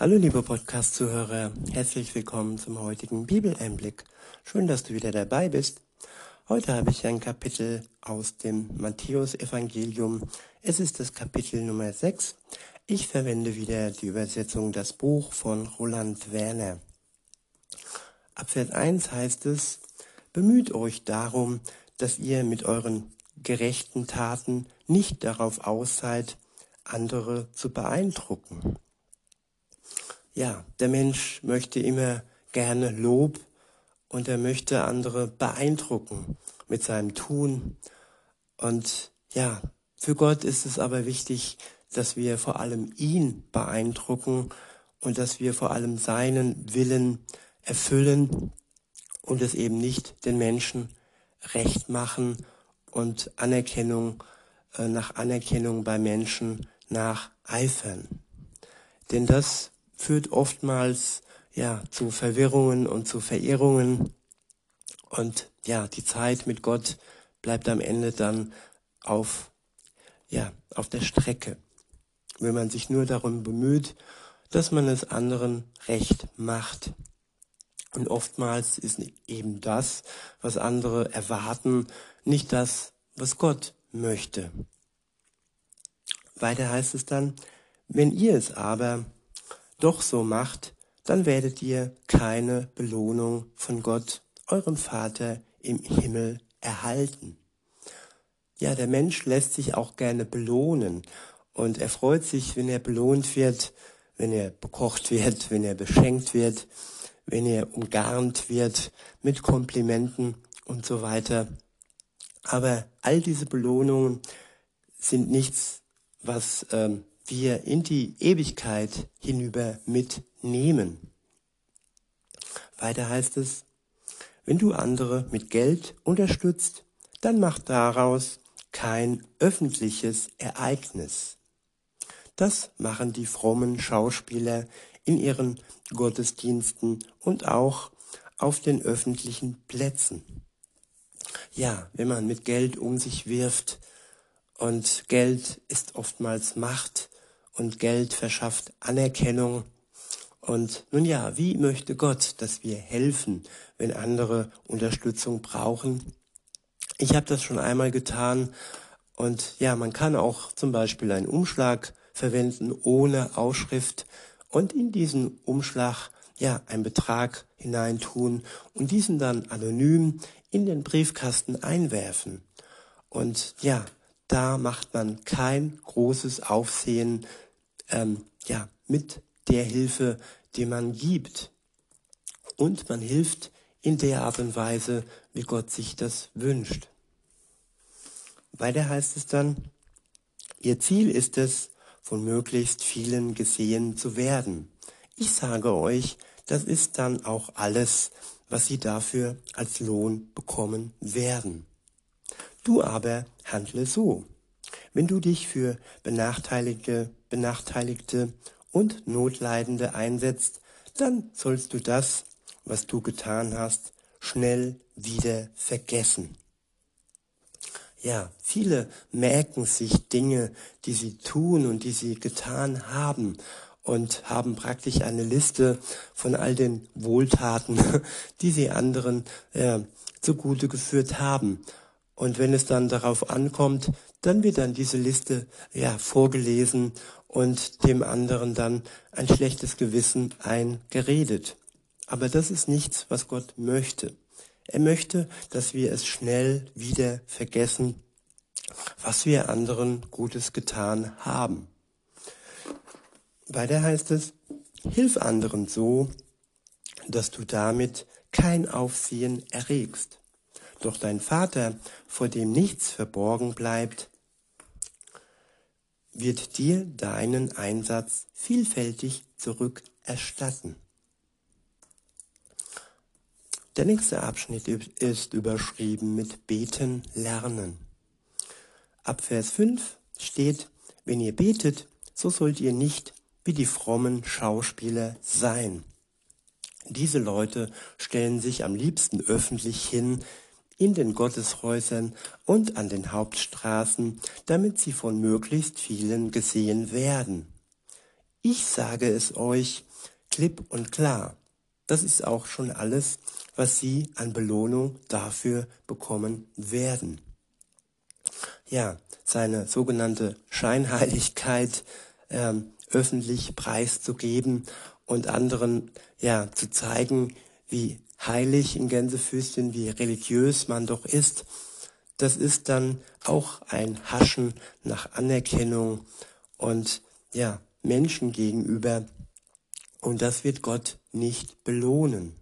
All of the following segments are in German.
Hallo liebe Podcast-Zuhörer, herzlich willkommen zum heutigen Bibeleinblick. Schön, dass du wieder dabei bist. Heute habe ich ein Kapitel aus dem Matthäus-Evangelium. Es ist das Kapitel Nummer 6. Ich verwende wieder die Übersetzung Das Buch von Roland Werner. Ab Vers 1 heißt es, Bemüht euch darum, dass ihr mit euren gerechten Taten nicht darauf aus seid, andere zu beeindrucken. Ja, der Mensch möchte immer gerne Lob und er möchte andere beeindrucken mit seinem Tun. Und ja, für Gott ist es aber wichtig, dass wir vor allem ihn beeindrucken und dass wir vor allem seinen Willen erfüllen und es eben nicht den Menschen recht machen und Anerkennung äh, nach Anerkennung bei Menschen nacheifern. Denn das führt oftmals ja zu Verwirrungen und zu Verirrungen und ja, die Zeit mit Gott bleibt am Ende dann auf ja, auf der Strecke. Wenn man sich nur darum bemüht, dass man es anderen recht macht. Und oftmals ist eben das, was andere erwarten, nicht das, was Gott möchte. Weiter heißt es dann, wenn ihr es aber doch so macht, dann werdet ihr keine Belohnung von Gott, eurem Vater im Himmel, erhalten. Ja, der Mensch lässt sich auch gerne belohnen und er freut sich, wenn er belohnt wird, wenn er bekocht wird, wenn er beschenkt wird, wenn er umgarnt wird mit Komplimenten und so weiter. Aber all diese Belohnungen sind nichts, was ähm, wir in die Ewigkeit hinüber mitnehmen. Weiter heißt es, wenn du andere mit Geld unterstützt, dann mach daraus kein öffentliches Ereignis. Das machen die frommen Schauspieler in ihren Gottesdiensten und auch auf den öffentlichen Plätzen. Ja, wenn man mit Geld um sich wirft und Geld ist oftmals Macht und Geld verschafft Anerkennung. Und nun ja, wie möchte Gott, dass wir helfen, wenn andere Unterstützung brauchen? Ich habe das schon einmal getan und ja, man kann auch zum Beispiel einen Umschlag verwenden ohne Ausschrift und in diesen Umschlag ja einen Betrag hineintun und diesen dann anonym in den Briefkasten einwerfen. Und ja, da macht man kein großes Aufsehen ähm, ja, mit der Hilfe, die man gibt. Und man hilft in der Art und Weise, wie Gott sich das wünscht. Weiter heißt es dann, Ihr Ziel ist es, von möglichst vielen gesehen zu werden. Ich sage euch, das ist dann auch alles, was Sie dafür als Lohn bekommen werden. Du aber handle so. Wenn du dich für Benachteiligte, Benachteiligte und Notleidende einsetzt, dann sollst du das, was du getan hast, schnell wieder vergessen. Ja, viele merken sich Dinge, die sie tun und die sie getan haben und haben praktisch eine Liste von all den Wohltaten, die sie anderen äh, zugute geführt haben. Und wenn es dann darauf ankommt, dann wird dann diese Liste ja vorgelesen und dem anderen dann ein schlechtes Gewissen eingeredet. Aber das ist nichts, was Gott möchte. Er möchte, dass wir es schnell wieder vergessen, was wir anderen Gutes getan haben. Weiter heißt es, hilf anderen so, dass du damit kein Aufsehen erregst. Doch dein Vater, vor dem nichts verborgen bleibt, wird dir deinen Einsatz vielfältig zurückerstatten. Der nächste Abschnitt ist überschrieben mit Beten lernen. Ab Vers 5 steht, wenn ihr betet, so sollt ihr nicht wie die frommen Schauspieler sein. Diese Leute stellen sich am liebsten öffentlich hin, in den Gotteshäusern und an den Hauptstraßen, damit sie von möglichst vielen gesehen werden. Ich sage es euch klipp und klar. Das ist auch schon alles, was sie an Belohnung dafür bekommen werden. Ja, seine sogenannte Scheinheiligkeit ähm, öffentlich preiszugeben und anderen ja zu zeigen, wie heilig in Gänsefüßchen, wie religiös man doch ist, das ist dann auch ein Haschen nach Anerkennung und ja, Menschen gegenüber. Und das wird Gott nicht belohnen.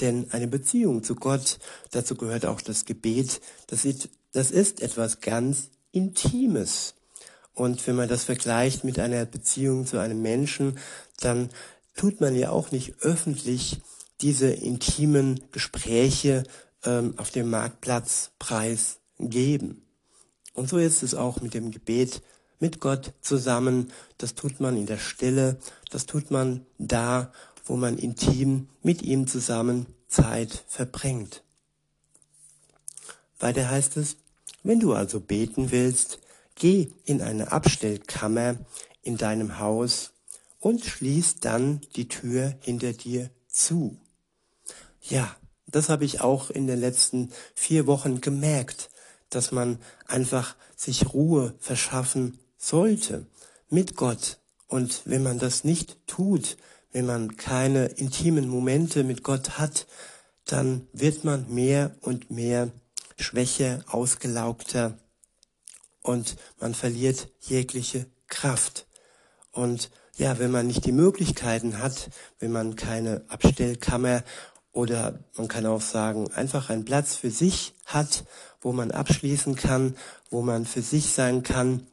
Denn eine Beziehung zu Gott, dazu gehört auch das Gebet, das ist, das ist etwas ganz Intimes. Und wenn man das vergleicht mit einer Beziehung zu einem Menschen, dann tut man ja auch nicht öffentlich diese intimen Gespräche ähm, auf dem Marktplatz preisgeben. Und so ist es auch mit dem Gebet mit Gott zusammen. Das tut man in der Stille, das tut man da, wo man intim mit ihm zusammen Zeit verbringt. Weiter heißt es, wenn du also beten willst, geh in eine Abstellkammer in deinem Haus und schließ dann die Tür hinter dir zu. Ja, das habe ich auch in den letzten vier Wochen gemerkt, dass man einfach sich Ruhe verschaffen sollte mit Gott. Und wenn man das nicht tut, wenn man keine intimen Momente mit Gott hat, dann wird man mehr und mehr schwächer, ausgelaugter und man verliert jegliche Kraft. Und ja, wenn man nicht die Möglichkeiten hat, wenn man keine Abstellkammer oder man kann auch sagen, einfach einen Platz für sich hat, wo man abschließen kann, wo man für sich sein kann,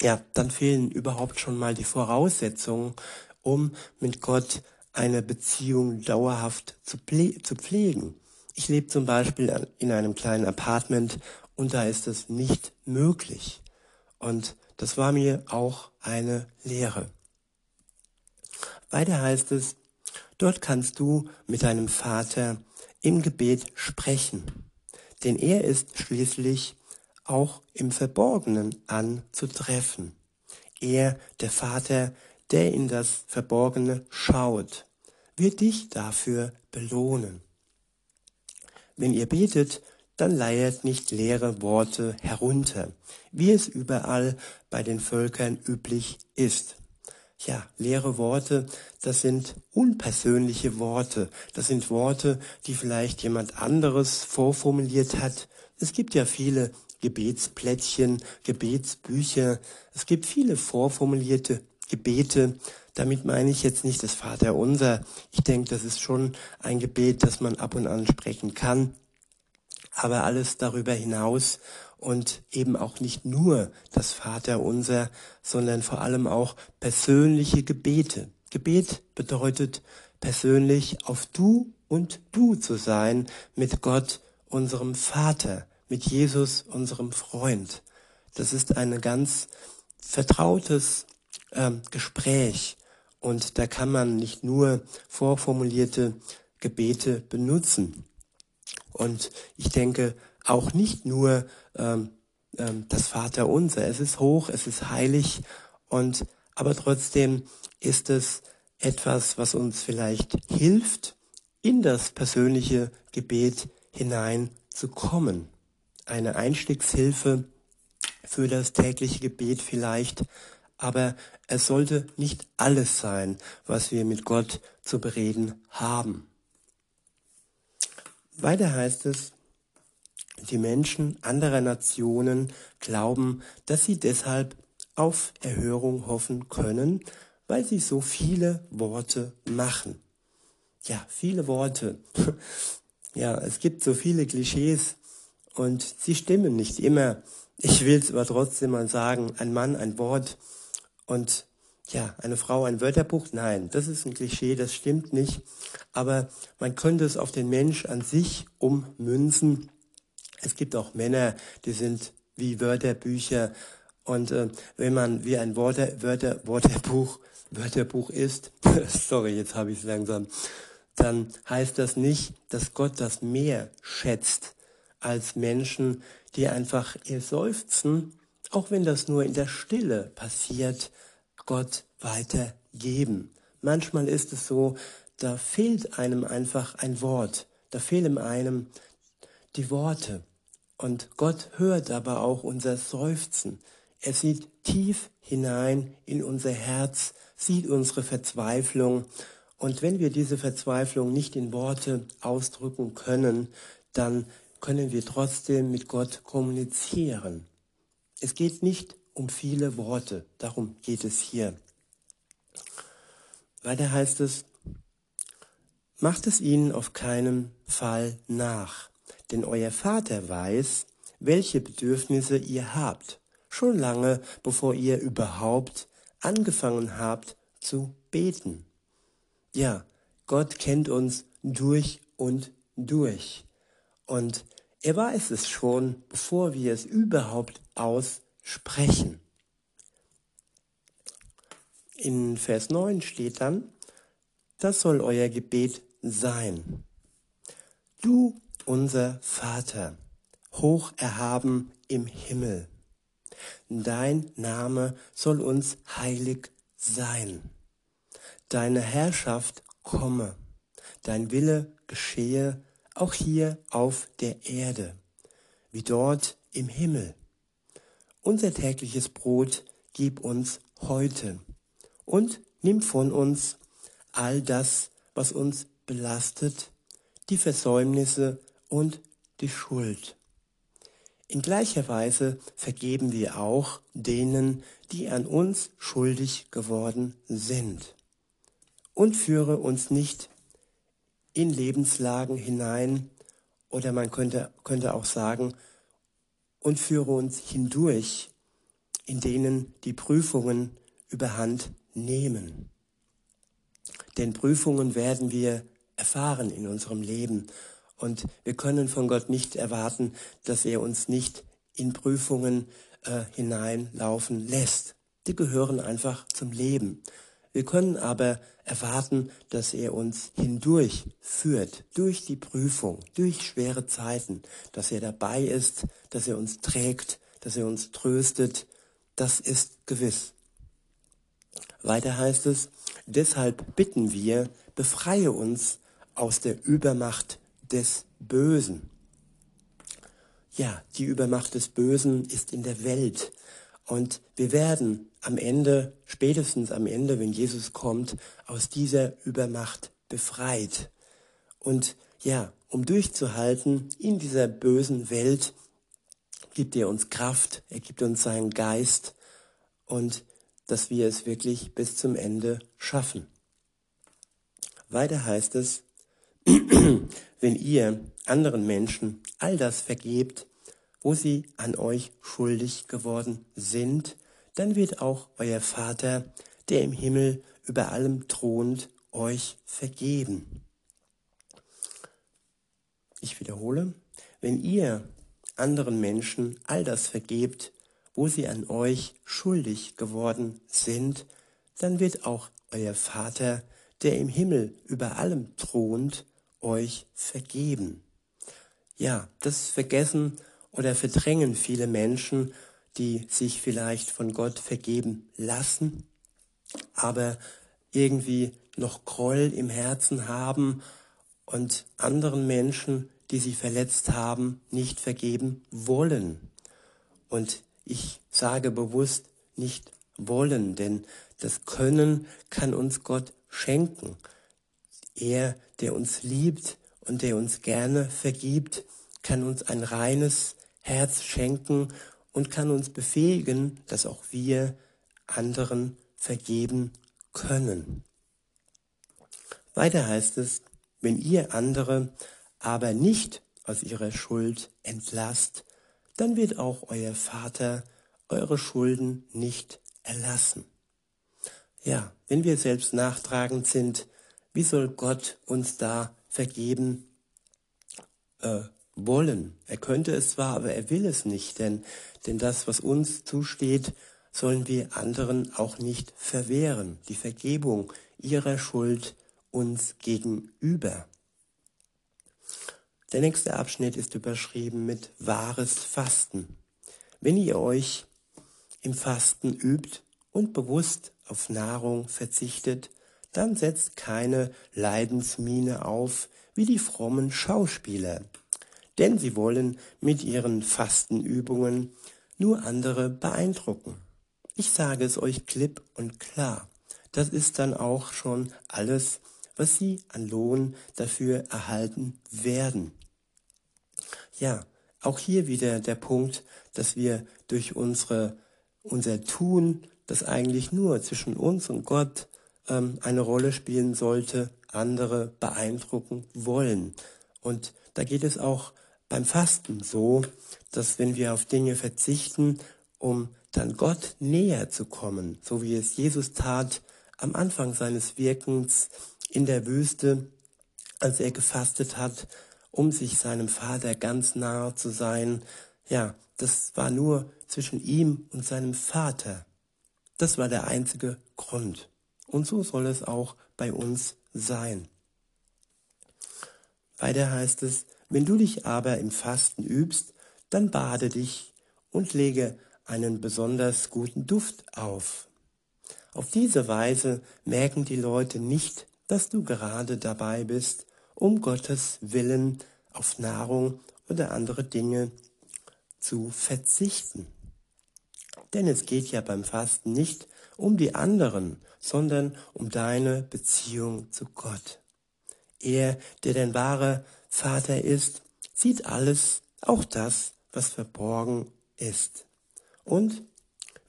ja, dann fehlen überhaupt schon mal die Voraussetzungen, um mit Gott eine Beziehung dauerhaft zu, zu pflegen. Ich lebe zum Beispiel in einem kleinen Apartment und da ist es nicht möglich. Und das war mir auch eine Lehre. Weiter heißt es, dort kannst du mit deinem Vater im Gebet sprechen, denn er ist schließlich auch im Verborgenen anzutreffen. Er, der Vater, der in das Verborgene schaut, wird dich dafür belohnen. Wenn ihr betet, dann leiert nicht leere Worte herunter, wie es überall bei den Völkern üblich ist. Ja, leere Worte, das sind unpersönliche Worte. Das sind Worte, die vielleicht jemand anderes vorformuliert hat. Es gibt ja viele Gebetsplättchen, Gebetsbücher. Es gibt viele vorformulierte Gebete. Damit meine ich jetzt nicht das Vaterunser. Ich denke, das ist schon ein Gebet, das man ab und an sprechen kann. Aber alles darüber hinaus und eben auch nicht nur das Vaterunser, sondern vor allem auch persönliche Gebete. Gebet bedeutet persönlich auf du und du zu sein mit Gott, unserem Vater, mit Jesus, unserem Freund. Das ist ein ganz vertrautes ähm, Gespräch und da kann man nicht nur vorformulierte Gebete benutzen. Und ich denke auch nicht nur ähm, ähm, das Vaterunser. Es ist hoch, es ist heilig und aber trotzdem ist es etwas, was uns vielleicht hilft, in das persönliche Gebet hineinzukommen eine Einstiegshilfe für das tägliche Gebet vielleicht, aber es sollte nicht alles sein, was wir mit Gott zu bereden haben. Weiter heißt es, die Menschen anderer Nationen glauben, dass sie deshalb auf Erhörung hoffen können, weil sie so viele Worte machen. Ja, viele Worte. ja, es gibt so viele Klischees, und sie stimmen nicht immer. Ich will es aber trotzdem mal sagen, ein Mann ein Wort und ja, eine Frau ein Wörterbuch. Nein, das ist ein Klischee, das stimmt nicht. Aber man könnte es auf den Mensch an sich ummünzen. Es gibt auch Männer, die sind wie Wörterbücher. Und äh, wenn man wie ein Wörter, Wörter, Wörterbuch, Wörterbuch ist, sorry, jetzt habe ich es langsam, dann heißt das nicht, dass Gott das mehr schätzt als Menschen, die einfach ihr Seufzen, auch wenn das nur in der Stille passiert, Gott weitergeben. Manchmal ist es so, da fehlt einem einfach ein Wort, da fehlen einem die Worte. Und Gott hört aber auch unser Seufzen. Er sieht tief hinein in unser Herz, sieht unsere Verzweiflung. Und wenn wir diese Verzweiflung nicht in Worte ausdrücken können, dann können wir trotzdem mit Gott kommunizieren. Es geht nicht um viele Worte, darum geht es hier. Weiter heißt es, macht es ihnen auf keinen Fall nach, denn euer Vater weiß, welche Bedürfnisse ihr habt, schon lange bevor ihr überhaupt angefangen habt zu beten. Ja, Gott kennt uns durch und durch. Und er weiß es schon, bevor wir es überhaupt aussprechen. In Vers 9 steht dann, das soll euer Gebet sein. Du, unser Vater, hoch erhaben im Himmel, dein Name soll uns heilig sein. Deine Herrschaft komme, dein Wille geschehe, auch hier auf der Erde, wie dort im Himmel. Unser tägliches Brot gib uns heute und nimm von uns all das, was uns belastet, die Versäumnisse und die Schuld. In gleicher Weise vergeben wir auch denen, die an uns schuldig geworden sind. Und führe uns nicht in Lebenslagen hinein, oder man könnte, könnte auch sagen, und führe uns hindurch, in denen die Prüfungen überhand nehmen. Denn Prüfungen werden wir erfahren in unserem Leben. Und wir können von Gott nicht erwarten, dass er uns nicht in Prüfungen äh, hineinlaufen lässt. Die gehören einfach zum Leben. Wir können aber erwarten, dass er uns hindurch führt, durch die Prüfung, durch schwere Zeiten, dass er dabei ist, dass er uns trägt, dass er uns tröstet. Das ist gewiss. Weiter heißt es, deshalb bitten wir, befreie uns aus der Übermacht des Bösen. Ja, die Übermacht des Bösen ist in der Welt. Und wir werden am Ende, spätestens am Ende, wenn Jesus kommt, aus dieser Übermacht befreit. Und ja, um durchzuhalten in dieser bösen Welt, gibt er uns Kraft, er gibt uns seinen Geist und dass wir es wirklich bis zum Ende schaffen. Weiter heißt es, wenn ihr anderen Menschen all das vergebt, wo sie an euch schuldig geworden sind, dann wird auch euer Vater, der im Himmel über allem thront, euch vergeben. Ich wiederhole, wenn ihr anderen Menschen all das vergebt, wo sie an euch schuldig geworden sind, dann wird auch euer Vater, der im Himmel über allem thront, euch vergeben. Ja, das vergessen oder verdrängen viele Menschen, die sich vielleicht von Gott vergeben lassen, aber irgendwie noch Groll im Herzen haben und anderen Menschen, die sie verletzt haben, nicht vergeben wollen. Und ich sage bewusst nicht wollen, denn das Können kann uns Gott schenken. Er, der uns liebt und der uns gerne vergibt, kann uns ein reines Herz schenken und kann uns befähigen, dass auch wir anderen vergeben können. Weiter heißt es, wenn ihr andere aber nicht aus ihrer Schuld entlasst, dann wird auch euer Vater eure Schulden nicht erlassen. Ja, wenn wir selbst nachtragend sind, wie soll Gott uns da vergeben äh, wollen? Er könnte es zwar, aber er will es nicht, denn, denn das, was uns zusteht, sollen wir anderen auch nicht verwehren. Die Vergebung ihrer Schuld uns gegenüber. Der nächste Abschnitt ist überschrieben mit wahres Fasten. Wenn ihr euch im Fasten übt und bewusst auf Nahrung verzichtet, dann setzt keine Leidensmiene auf wie die frommen Schauspieler, denn sie wollen mit ihren Fastenübungen nur andere beeindrucken. Ich sage es euch klipp und klar, das ist dann auch schon alles, was sie an Lohn dafür erhalten werden. Ja, auch hier wieder der Punkt, dass wir durch unsere, unser Tun, das eigentlich nur zwischen uns und Gott ähm, eine Rolle spielen sollte, andere beeindrucken wollen. Und da geht es auch beim Fasten so, dass wenn wir auf Dinge verzichten, um dann Gott näher zu kommen, so wie es Jesus tat am Anfang seines Wirkens in der Wüste, als er gefastet hat, um sich seinem Vater ganz nahe zu sein. Ja, das war nur zwischen ihm und seinem Vater. Das war der einzige Grund. Und so soll es auch bei uns sein. Weiter heißt es, wenn du dich aber im Fasten übst, dann bade dich und lege einen besonders guten Duft auf. Auf diese Weise merken die Leute nicht, dass du gerade dabei bist, um Gottes Willen auf Nahrung oder andere Dinge zu verzichten. Denn es geht ja beim Fasten nicht um die anderen, sondern um deine Beziehung zu Gott. Er, der dein wahrer Vater ist, sieht alles, auch das, was verborgen ist, und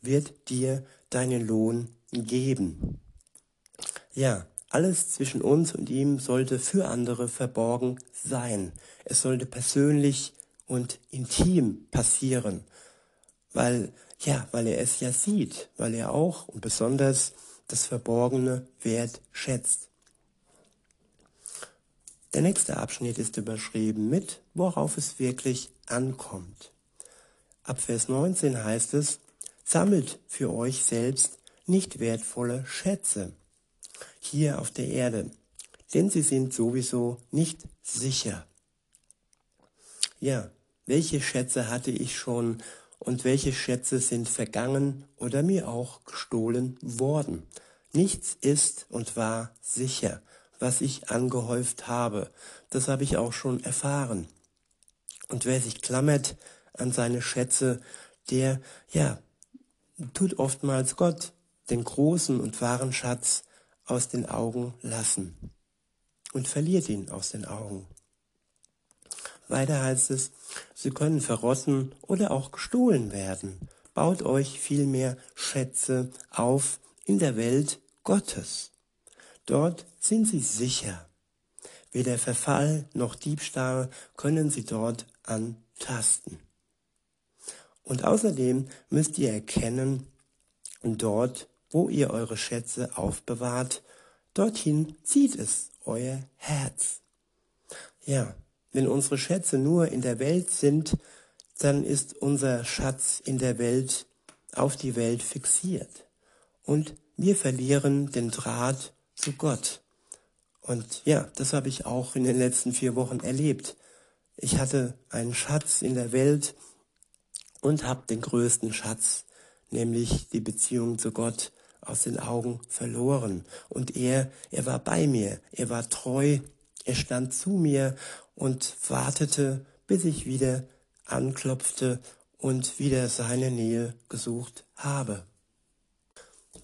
wird dir deinen Lohn geben. Ja, alles zwischen uns und ihm sollte für andere verborgen sein. Es sollte persönlich und intim passieren, weil ja, weil er es ja sieht, weil er auch und besonders das Verborgene wertschätzt. Der nächste Abschnitt ist überschrieben mit, worauf es wirklich ankommt. Ab Vers 19 heißt es, sammelt für euch selbst nicht wertvolle Schätze hier auf der Erde, denn sie sind sowieso nicht sicher. Ja, welche Schätze hatte ich schon und welche Schätze sind vergangen oder mir auch gestohlen worden? Nichts ist und war sicher, was ich angehäuft habe. Das habe ich auch schon erfahren. Und wer sich klammert an seine Schätze, der, ja, tut oftmals Gott, den großen und wahren Schatz, aus den Augen lassen und verliert ihn aus den Augen. Weiter heißt es, sie können verrotten oder auch gestohlen werden. Baut euch vielmehr Schätze auf in der Welt Gottes. Dort sind sie sicher. Weder Verfall noch Diebstahl können sie dort antasten. Und außerdem müsst ihr erkennen, dort wo ihr eure Schätze aufbewahrt, dorthin zieht es euer Herz. Ja, wenn unsere Schätze nur in der Welt sind, dann ist unser Schatz in der Welt auf die Welt fixiert. Und wir verlieren den Draht zu Gott. Und ja, das habe ich auch in den letzten vier Wochen erlebt. Ich hatte einen Schatz in der Welt und habe den größten Schatz, nämlich die Beziehung zu Gott, aus den Augen verloren. Und er, er war bei mir, er war treu, er stand zu mir und wartete, bis ich wieder anklopfte und wieder seine Nähe gesucht habe.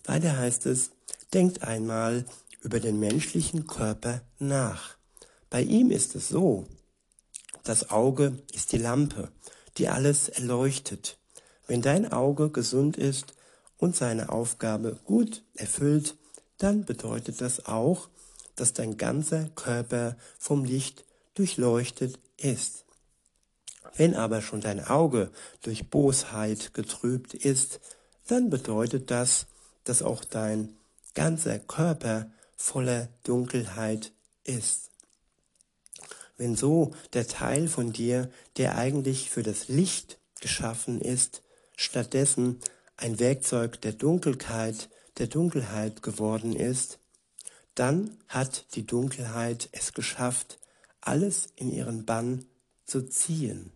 Weiter heißt es, denkt einmal über den menschlichen Körper nach. Bei ihm ist es so, das Auge ist die Lampe, die alles erleuchtet. Wenn dein Auge gesund ist, und seine Aufgabe gut erfüllt, dann bedeutet das auch, dass dein ganzer Körper vom Licht durchleuchtet ist. Wenn aber schon dein Auge durch Bosheit getrübt ist, dann bedeutet das, dass auch dein ganzer Körper voller Dunkelheit ist. Wenn so der Teil von dir, der eigentlich für das Licht geschaffen ist, stattdessen ein Werkzeug der Dunkelheit, der Dunkelheit geworden ist, dann hat die Dunkelheit es geschafft, alles in ihren Bann zu ziehen.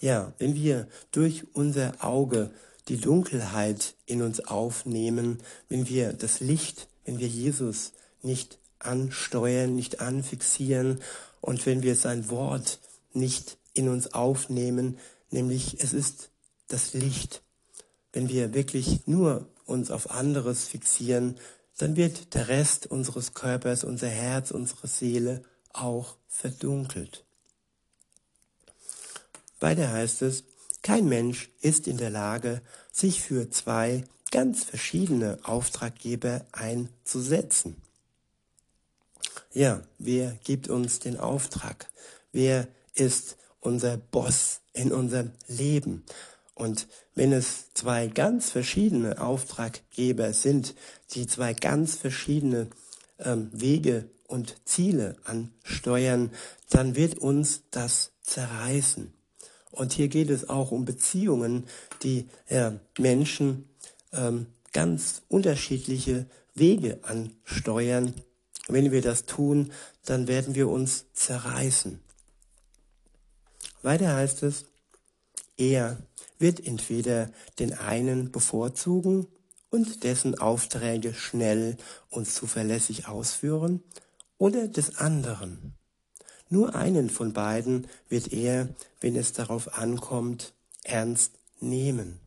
Ja, wenn wir durch unser Auge die Dunkelheit in uns aufnehmen, wenn wir das Licht, wenn wir Jesus nicht ansteuern, nicht anfixieren und wenn wir sein Wort nicht in uns aufnehmen, nämlich es ist das Licht. Wenn wir wirklich nur uns auf anderes fixieren, dann wird der Rest unseres Körpers, unser Herz, unsere Seele auch verdunkelt. Weiter heißt es, kein Mensch ist in der Lage, sich für zwei ganz verschiedene Auftraggeber einzusetzen. Ja, wer gibt uns den Auftrag? Wer ist unser Boss in unserem Leben? Und wenn es zwei ganz verschiedene Auftraggeber sind, die zwei ganz verschiedene ähm, Wege und Ziele ansteuern, dann wird uns das zerreißen. Und hier geht es auch um Beziehungen, die äh, Menschen ähm, ganz unterschiedliche Wege ansteuern. Wenn wir das tun, dann werden wir uns zerreißen. Weiter heißt es, er wird entweder den einen bevorzugen und dessen Aufträge schnell und zuverlässig ausführen oder des anderen. Nur einen von beiden wird er, wenn es darauf ankommt, ernst nehmen.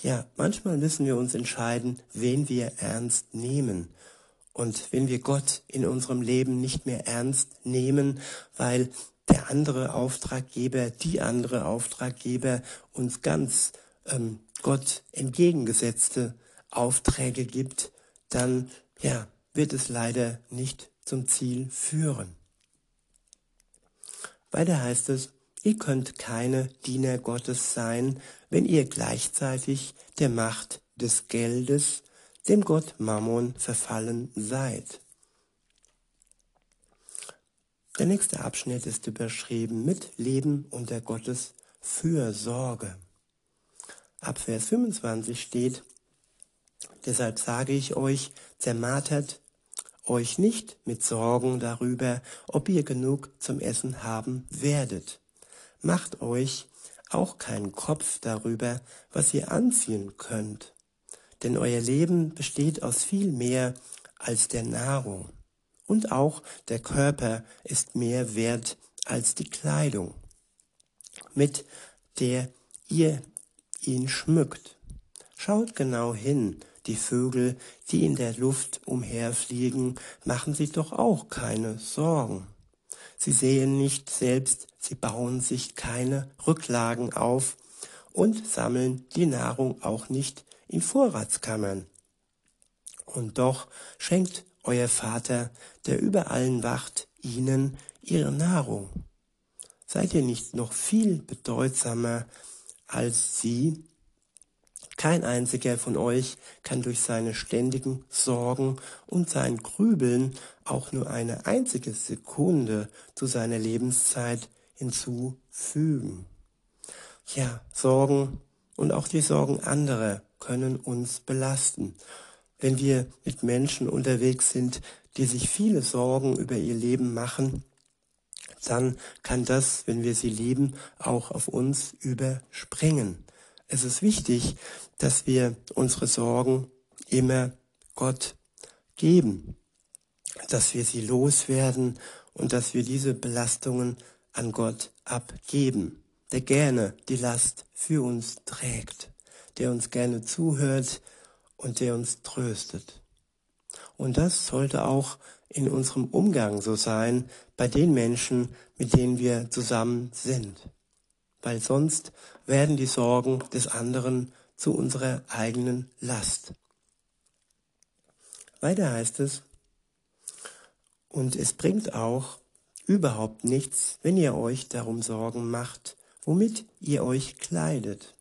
Ja, manchmal müssen wir uns entscheiden, wen wir ernst nehmen. Und wenn wir Gott in unserem Leben nicht mehr ernst nehmen, weil der andere Auftraggeber, die andere Auftraggeber uns ganz ähm, Gott entgegengesetzte Aufträge gibt, dann ja, wird es leider nicht zum Ziel führen. Weiter heißt es, ihr könnt keine Diener Gottes sein, wenn ihr gleichzeitig der Macht des Geldes, dem Gott Mammon, verfallen seid. Der nächste Abschnitt ist überschrieben mit Leben unter Gottes Fürsorge. Ab Vers 25 steht, Deshalb sage ich euch, zermartert euch nicht mit Sorgen darüber, ob ihr genug zum Essen haben werdet. Macht euch auch keinen Kopf darüber, was ihr anziehen könnt. Denn euer Leben besteht aus viel mehr als der Nahrung und auch der Körper ist mehr wert als die Kleidung, mit der ihr ihn schmückt. Schaut genau hin, die Vögel, die in der Luft umherfliegen, machen sich doch auch keine Sorgen. Sie sehen nicht selbst, sie bauen sich keine Rücklagen auf und sammeln die Nahrung auch nicht in Vorratskammern. Und doch schenkt euer Vater, der über allen wacht, ihnen ihre Nahrung. Seid ihr nicht noch viel bedeutsamer als sie? Kein einziger von euch kann durch seine ständigen Sorgen und sein Grübeln auch nur eine einzige Sekunde zu seiner Lebenszeit hinzufügen. Ja, Sorgen und auch die Sorgen anderer können uns belasten wenn wir mit Menschen unterwegs sind, die sich viele Sorgen über ihr Leben machen, dann kann das, wenn wir sie lieben, auch auf uns überspringen. Es ist wichtig, dass wir unsere Sorgen immer Gott geben, dass wir sie loswerden und dass wir diese Belastungen an Gott abgeben, der gerne die Last für uns trägt, der uns gerne zuhört, und der uns tröstet. Und das sollte auch in unserem Umgang so sein bei den Menschen, mit denen wir zusammen sind. Weil sonst werden die Sorgen des anderen zu unserer eigenen Last. Weiter heißt es, und es bringt auch überhaupt nichts, wenn ihr euch darum Sorgen macht, womit ihr euch kleidet.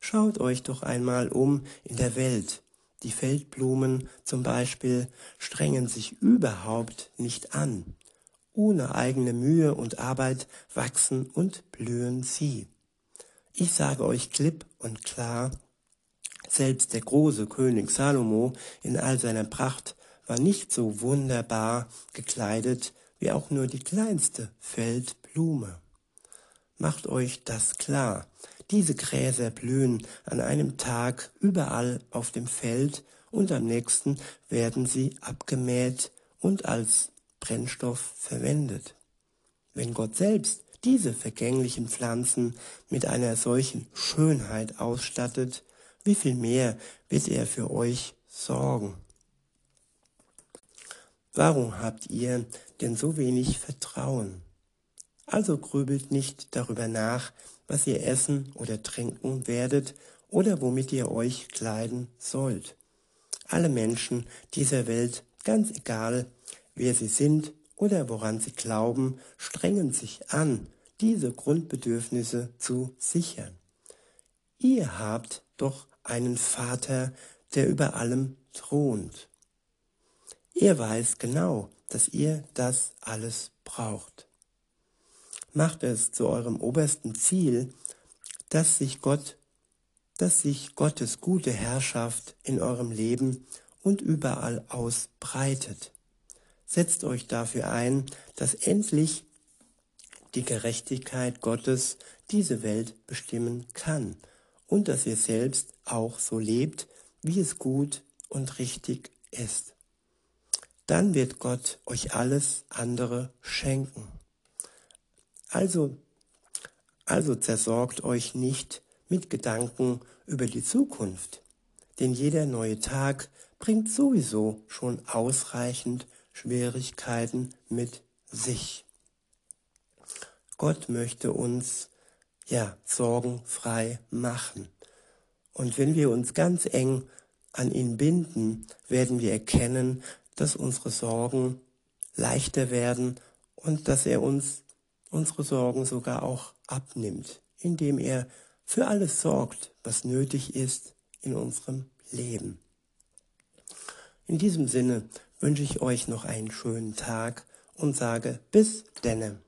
Schaut euch doch einmal um in der Welt, die Feldblumen zum Beispiel strengen sich überhaupt nicht an. Ohne eigene Mühe und Arbeit wachsen und blühen sie. Ich sage euch klipp und klar, selbst der große König Salomo in all seiner Pracht war nicht so wunderbar gekleidet wie auch nur die kleinste Feldblume. Macht euch das klar, Diese Gräser blühen an einem Tag überall auf dem Feld und am nächsten werden sie abgemäht und als Brennstoff verwendet. Wenn Gott selbst diese vergänglichen Pflanzen mit einer solchen Schönheit ausstattet, wie viel mehr wird er für euch sorgen? Warum habt ihr denn so wenig Vertrauen? Also grübelt nicht darüber nach, was ihr essen oder trinken werdet oder womit ihr euch kleiden sollt. Alle Menschen dieser Welt, ganz egal, wer sie sind oder woran sie glauben, strengen sich an, diese Grundbedürfnisse zu sichern. Ihr habt doch einen Vater, der über allem thront. Er weiß genau, dass ihr das alles braucht. Macht es zu eurem obersten Ziel, dass sich Gott, dass sich Gottes gute Herrschaft in eurem Leben und überall ausbreitet. Setzt euch dafür ein, dass endlich die Gerechtigkeit Gottes diese Welt bestimmen kann und dass ihr selbst auch so lebt, wie es gut und richtig ist. Dann wird Gott euch alles andere schenken. Also, also zersorgt euch nicht mit Gedanken über die Zukunft, denn jeder neue Tag bringt sowieso schon ausreichend Schwierigkeiten mit sich. Gott möchte uns ja sorgenfrei machen. Und wenn wir uns ganz eng an ihn binden, werden wir erkennen, dass unsere Sorgen leichter werden und dass er uns unsere Sorgen sogar auch abnimmt, indem er für alles sorgt, was nötig ist in unserem Leben. In diesem Sinne wünsche ich euch noch einen schönen Tag und sage bis denne.